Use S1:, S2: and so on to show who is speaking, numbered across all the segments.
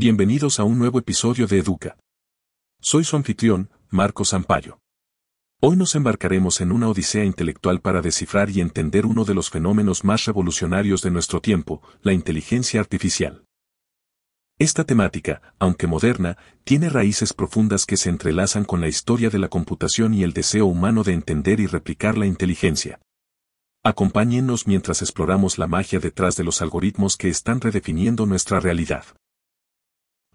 S1: Bienvenidos a un nuevo episodio de Educa. Soy su anfitrión, Marco Sampaio. Hoy nos embarcaremos en una odisea intelectual para descifrar y entender uno de los fenómenos más revolucionarios de nuestro tiempo, la inteligencia artificial. Esta temática, aunque moderna, tiene raíces profundas que se entrelazan con la historia de la computación y el deseo humano de entender y replicar la inteligencia. Acompáñennos mientras exploramos la magia detrás de los algoritmos que están redefiniendo nuestra realidad.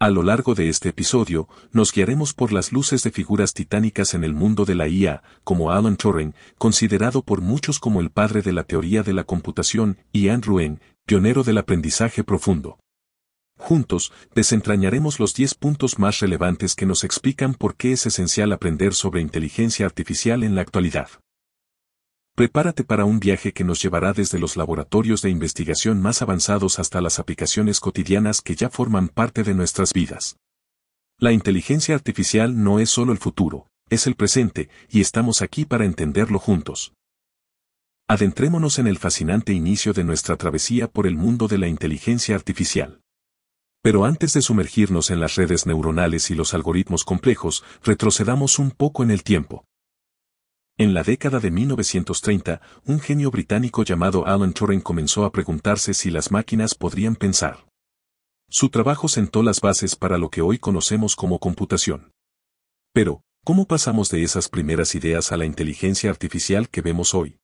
S1: A lo largo de este episodio, nos guiaremos por las luces de figuras titánicas en el mundo de la IA, como Alan Turing, considerado por muchos como el padre de la teoría de la computación, y Andrew Ng, pionero del aprendizaje profundo. Juntos, desentrañaremos los 10 puntos más relevantes que nos explican por qué es esencial aprender sobre inteligencia artificial en la actualidad. Prepárate para un viaje que nos llevará desde los laboratorios de investigación más avanzados hasta las aplicaciones cotidianas que ya forman parte de nuestras vidas. La inteligencia artificial no es solo el futuro, es el presente, y estamos aquí para entenderlo juntos. Adentrémonos en el fascinante inicio de nuestra travesía por el mundo de la inteligencia artificial. Pero antes de sumergirnos en las redes neuronales y los algoritmos complejos, retrocedamos un poco en el tiempo. En la década de 1930, un genio británico llamado Alan Turing comenzó a preguntarse si las máquinas podrían pensar. Su trabajo sentó las bases para lo que hoy conocemos como computación. Pero, ¿cómo pasamos de esas primeras ideas a la inteligencia artificial que vemos hoy?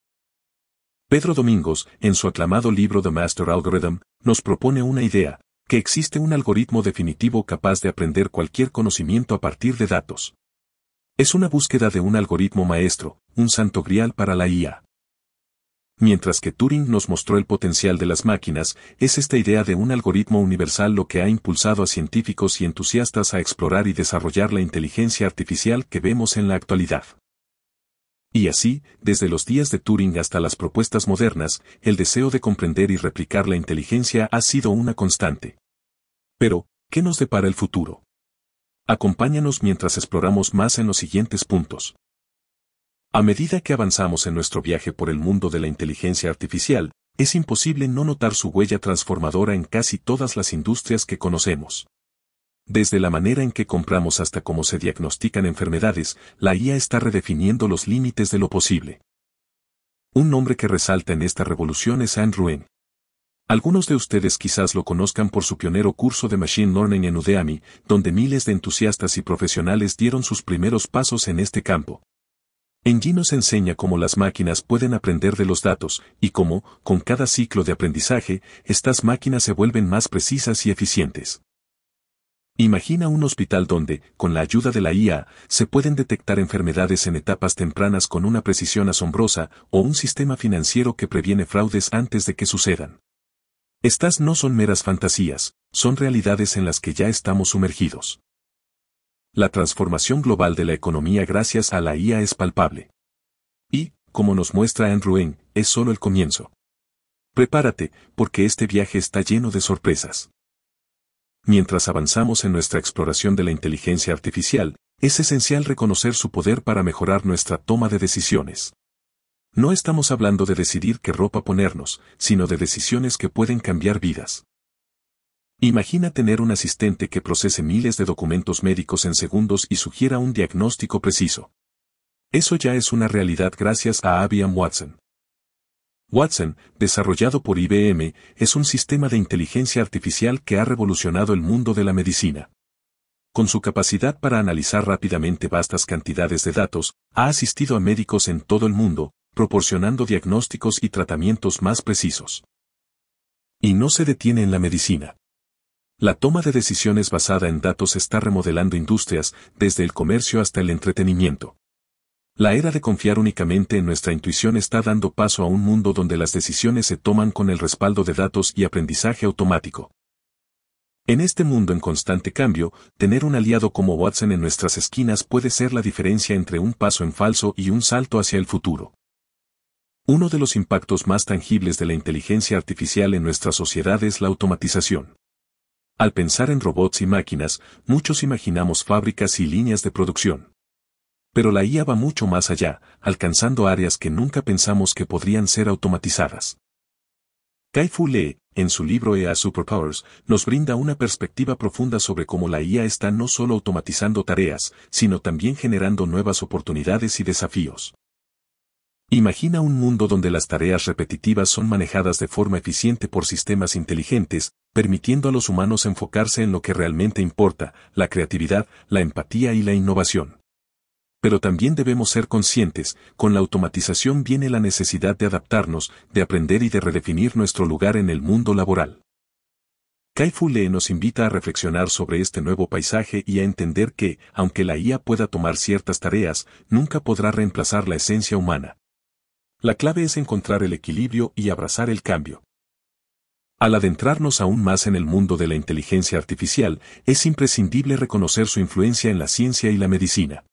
S1: Pedro Domingos, en su aclamado libro The Master Algorithm, nos propone una idea, que existe un algoritmo definitivo capaz de aprender cualquier conocimiento a partir de datos. Es una búsqueda de un algoritmo maestro, un santo grial para la IA. Mientras que Turing nos mostró el potencial de las máquinas, es esta idea de un algoritmo universal lo que ha impulsado a científicos y entusiastas a explorar y desarrollar la inteligencia artificial que vemos en la actualidad. Y así, desde los días de Turing hasta las propuestas modernas, el deseo de comprender y replicar la inteligencia ha sido una constante. Pero, ¿qué nos depara el futuro? Acompáñanos mientras exploramos más en los siguientes puntos. A medida que avanzamos en nuestro viaje por el mundo de la inteligencia artificial, es imposible no notar su huella transformadora en casi todas las industrias que conocemos. Desde la manera en que compramos hasta cómo se diagnostican enfermedades, la IA está redefiniendo los límites de lo posible. Un nombre que resalta en esta revolución es Andrew Ng, algunos de ustedes quizás lo conozcan por su pionero curso de Machine Learning en Udemy, donde miles de entusiastas y profesionales dieron sus primeros pasos en este campo. Engie nos enseña cómo las máquinas pueden aprender de los datos, y cómo, con cada ciclo de aprendizaje, estas máquinas se vuelven más precisas y eficientes. Imagina un hospital donde, con la ayuda de la IA, se pueden detectar enfermedades en etapas tempranas con una precisión asombrosa, o un sistema financiero que previene fraudes antes de que sucedan. Estas no son meras fantasías, son realidades en las que ya estamos sumergidos. La transformación global de la economía gracias a la IA es palpable. Y, como nos muestra Andrew Ng, es solo el comienzo. Prepárate, porque este viaje está lleno de sorpresas. Mientras avanzamos en nuestra exploración de la inteligencia artificial, es esencial reconocer su poder para mejorar nuestra toma de decisiones. No estamos hablando de decidir qué ropa ponernos, sino de decisiones que pueden cambiar vidas. Imagina tener un asistente que procese miles de documentos médicos en segundos y sugiera un diagnóstico preciso. Eso ya es una realidad gracias a IBM Watson. Watson, desarrollado por IBM, es un sistema de inteligencia artificial que ha revolucionado el mundo de la medicina. Con su capacidad para analizar rápidamente vastas cantidades de datos, ha asistido a médicos en todo el mundo, proporcionando diagnósticos y tratamientos más precisos. Y no se detiene en la medicina. La toma de decisiones basada en datos está remodelando industrias, desde el comercio hasta el entretenimiento. La era de confiar únicamente en nuestra intuición está dando paso a un mundo donde las decisiones se toman con el respaldo de datos y aprendizaje automático. En este mundo en constante cambio, tener un aliado como Watson en nuestras esquinas puede ser la diferencia entre un paso en falso y un salto hacia el futuro. Uno de los impactos más tangibles de la inteligencia artificial en nuestra sociedad es la automatización. Al pensar en robots y máquinas, muchos imaginamos fábricas y líneas de producción. Pero la IA va mucho más allá, alcanzando áreas que nunca pensamos que podrían ser automatizadas. Kai-Fu Lee, en su libro EA Superpowers, nos brinda una perspectiva profunda sobre cómo la IA está no solo automatizando tareas, sino también generando nuevas oportunidades y desafíos. Imagina un mundo donde las tareas repetitivas son manejadas de forma eficiente por sistemas inteligentes, permitiendo a los humanos enfocarse en lo que realmente importa, la creatividad, la empatía y la innovación. Pero también debemos ser conscientes, con la automatización viene la necesidad de adaptarnos, de aprender y de redefinir nuestro lugar en el mundo laboral. Kai Fu Lee nos invita a reflexionar sobre este nuevo paisaje y a entender que, aunque la IA pueda tomar ciertas tareas, nunca podrá reemplazar la esencia humana. La clave es encontrar el equilibrio y abrazar el cambio. Al adentrarnos aún más en el mundo de la inteligencia artificial, es imprescindible reconocer su influencia en la ciencia y la medicina.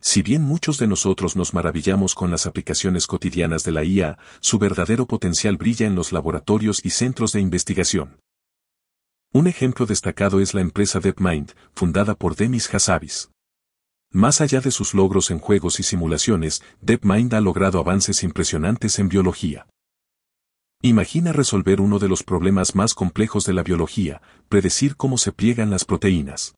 S1: Si bien muchos de nosotros nos maravillamos con las aplicaciones cotidianas de la IA, su verdadero potencial brilla en los laboratorios y centros de investigación. Un ejemplo destacado es la empresa DeepMind, fundada por Demis Hassabis. Más allá de sus logros en juegos y simulaciones, DeepMind ha logrado avances impresionantes en biología. Imagina resolver uno de los problemas más complejos de la biología, predecir cómo se pliegan las proteínas.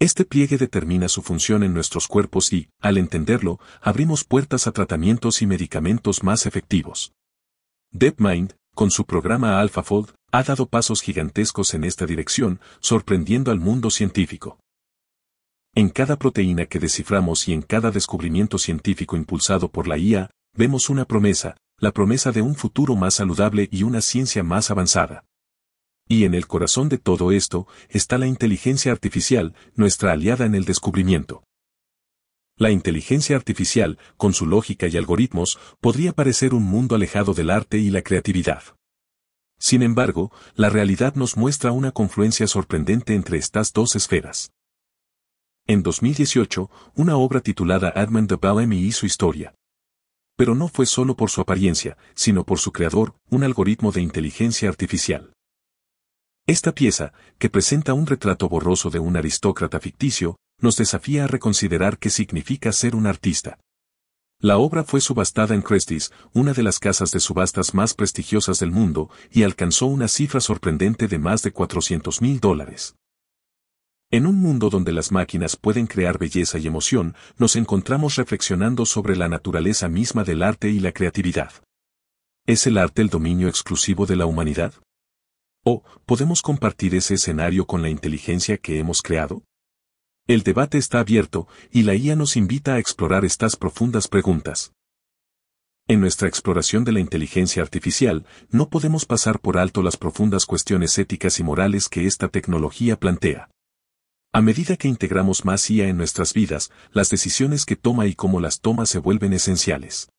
S1: Este pliegue determina su función en nuestros cuerpos y, al entenderlo, abrimos puertas a tratamientos y medicamentos más efectivos. DeepMind, con su programa AlphaFold, ha dado pasos gigantescos en esta dirección, sorprendiendo al mundo científico. En cada proteína que desciframos y en cada descubrimiento científico impulsado por la IA, vemos una promesa, la promesa de un futuro más saludable y una ciencia más avanzada. Y en el corazón de todo esto está la inteligencia artificial, nuestra aliada en el descubrimiento. La inteligencia artificial, con su lógica y algoritmos, podría parecer un mundo alejado del arte y la creatividad. Sin embargo, la realidad nos muestra una confluencia sorprendente entre estas dos esferas. En 2018, una obra titulada Admund de Bellamy hizo historia. Pero no fue solo por su apariencia, sino por su creador, un algoritmo de inteligencia artificial. Esta pieza, que presenta un retrato borroso de un aristócrata ficticio, nos desafía a reconsiderar qué significa ser un artista. La obra fue subastada en Christie's, una de las casas de subastas más prestigiosas del mundo, y alcanzó una cifra sorprendente de más de 400 mil dólares. En un mundo donde las máquinas pueden crear belleza y emoción, nos encontramos reflexionando sobre la naturaleza misma del arte y la creatividad. ¿Es el arte el dominio exclusivo de la humanidad? ¿O podemos compartir ese escenario con la inteligencia que hemos creado? El debate está abierto y la IA nos invita a explorar estas profundas preguntas. En nuestra exploración de la inteligencia artificial, no podemos pasar por alto las profundas cuestiones éticas y morales que esta tecnología plantea. A medida que integramos más IA en nuestras vidas, las decisiones que toma y cómo las toma se vuelven esenciales.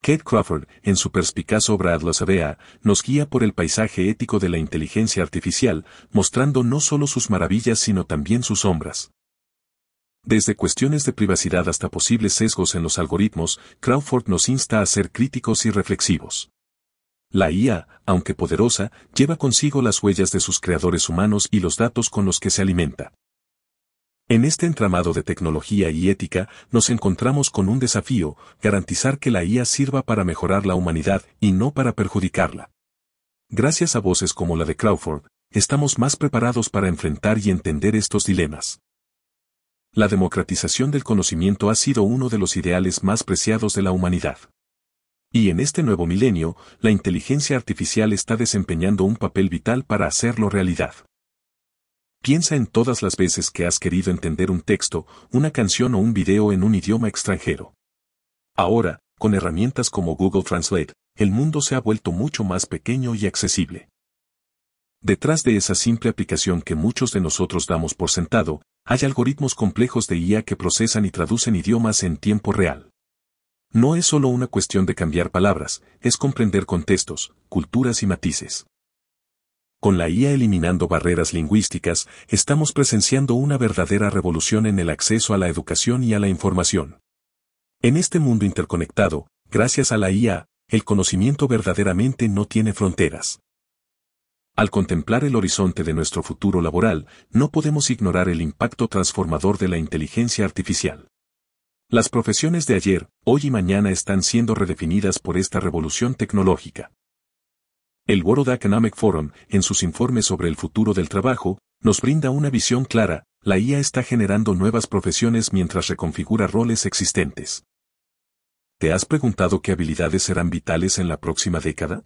S1: Kate Crawford, en su perspicaz obra Atlas Avea, nos guía por el paisaje ético de la inteligencia artificial, mostrando no solo sus maravillas sino también sus sombras. Desde cuestiones de privacidad hasta posibles sesgos en los algoritmos, Crawford nos insta a ser críticos y reflexivos. La IA, aunque poderosa, lleva consigo las huellas de sus creadores humanos y los datos con los que se alimenta. En este entramado de tecnología y ética, nos encontramos con un desafío, garantizar que la IA sirva para mejorar la humanidad y no para perjudicarla. Gracias a voces como la de Crawford, estamos más preparados para enfrentar y entender estos dilemas. La democratización del conocimiento ha sido uno de los ideales más preciados de la humanidad. Y en este nuevo milenio, la inteligencia artificial está desempeñando un papel vital para hacerlo realidad. Piensa en todas las veces que has querido entender un texto, una canción o un video en un idioma extranjero. Ahora, con herramientas como Google Translate, el mundo se ha vuelto mucho más pequeño y accesible. Detrás de esa simple aplicación que muchos de nosotros damos por sentado, hay algoritmos complejos de IA que procesan y traducen idiomas en tiempo real. No es solo una cuestión de cambiar palabras, es comprender contextos, culturas y matices. Con la IA eliminando barreras lingüísticas, estamos presenciando una verdadera revolución en el acceso a la educación y a la información. En este mundo interconectado, gracias a la IA, el conocimiento verdaderamente no tiene fronteras. Al contemplar el horizonte de nuestro futuro laboral, no podemos ignorar el impacto transformador de la inteligencia artificial. Las profesiones de ayer, hoy y mañana están siendo redefinidas por esta revolución tecnológica. El World Economic Forum, en sus informes sobre el futuro del trabajo, nos brinda una visión clara, la IA está generando nuevas profesiones mientras reconfigura roles existentes. ¿Te has preguntado qué habilidades serán vitales en la próxima década?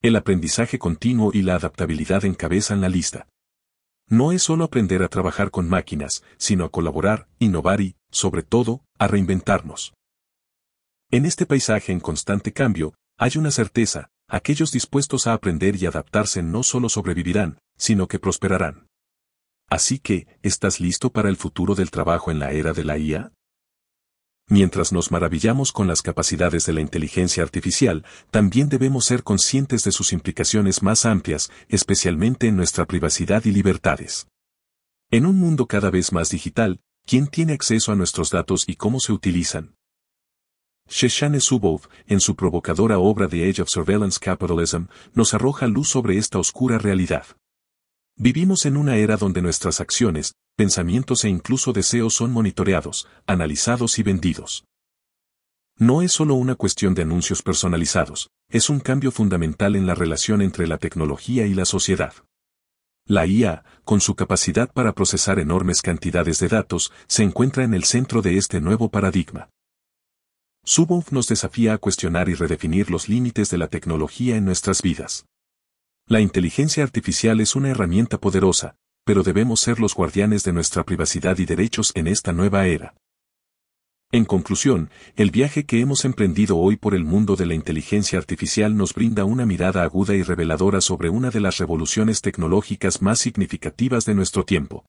S1: El aprendizaje continuo y la adaptabilidad encabezan la lista. No es solo aprender a trabajar con máquinas, sino a colaborar, innovar y, sobre todo, a reinventarnos. En este paisaje en constante cambio, hay una certeza, aquellos dispuestos a aprender y adaptarse no solo sobrevivirán, sino que prosperarán. Así que, ¿estás listo para el futuro del trabajo en la era de la IA? Mientras nos maravillamos con las capacidades de la inteligencia artificial, también debemos ser conscientes de sus implicaciones más amplias, especialmente en nuestra privacidad y libertades. En un mundo cada vez más digital, ¿quién tiene acceso a nuestros datos y cómo se utilizan? Sheshane Subov, en su provocadora obra The Age of Surveillance Capitalism, nos arroja luz sobre esta oscura realidad. Vivimos en una era donde nuestras acciones, pensamientos e incluso deseos son monitoreados, analizados y vendidos. No es solo una cuestión de anuncios personalizados, es un cambio fundamental en la relación entre la tecnología y la sociedad. La IA, con su capacidad para procesar enormes cantidades de datos, se encuentra en el centro de este nuevo paradigma. Subov nos desafía a cuestionar y redefinir los límites de la tecnología en nuestras vidas. La inteligencia artificial es una herramienta poderosa, pero debemos ser los guardianes de nuestra privacidad y derechos en esta nueva era. En conclusión, el viaje que hemos emprendido hoy por el mundo de la inteligencia artificial nos brinda una mirada aguda y reveladora sobre una de las revoluciones tecnológicas más significativas de nuestro tiempo.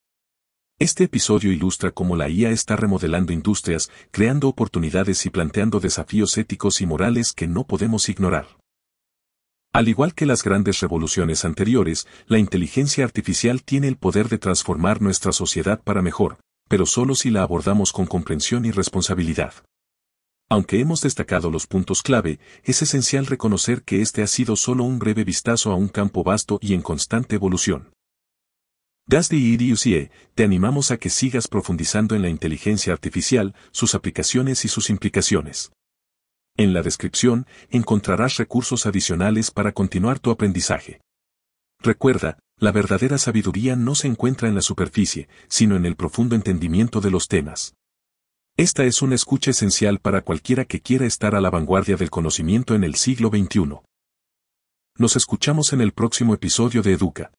S1: Este episodio ilustra cómo la IA está remodelando industrias, creando oportunidades y planteando desafíos éticos y morales que no podemos ignorar. Al igual que las grandes revoluciones anteriores, la inteligencia artificial tiene el poder de transformar nuestra sociedad para mejor, pero solo si la abordamos con comprensión y responsabilidad. Aunque hemos destacado los puntos clave, es esencial reconocer que este ha sido solo un breve vistazo a un campo vasto y en constante evolución. Desde IDUCE, te animamos a que sigas profundizando en la inteligencia artificial, sus aplicaciones y sus implicaciones. En la descripción encontrarás recursos adicionales para continuar tu aprendizaje. Recuerda, la verdadera sabiduría no se encuentra en la superficie, sino en el profundo entendimiento de los temas. Esta es una escucha esencial para cualquiera que quiera estar a la vanguardia del conocimiento en el siglo XXI. Nos escuchamos en el próximo episodio de Educa.